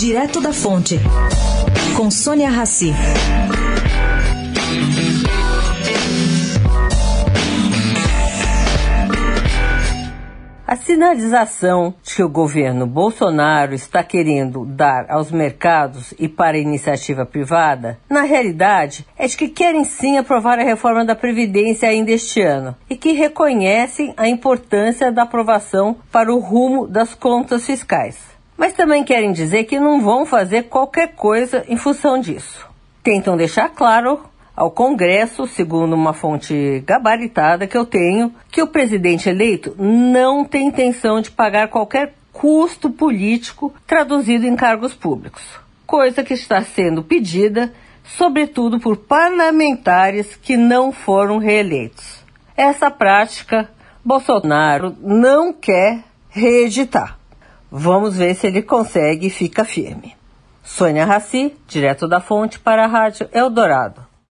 Direto da Fonte, com Sônia Rassi. A sinalização de que o governo Bolsonaro está querendo dar aos mercados e para a iniciativa privada, na realidade, é de que querem sim aprovar a reforma da Previdência ainda este ano e que reconhecem a importância da aprovação para o rumo das contas fiscais. Mas também querem dizer que não vão fazer qualquer coisa em função disso. Tentam deixar claro ao Congresso, segundo uma fonte gabaritada que eu tenho, que o presidente eleito não tem intenção de pagar qualquer custo político traduzido em cargos públicos, coisa que está sendo pedida, sobretudo por parlamentares que não foram reeleitos. Essa prática Bolsonaro não quer reeditar. Vamos ver se ele consegue e fica firme. Sônia Raci, direto da fonte para a Rádio Eldorado.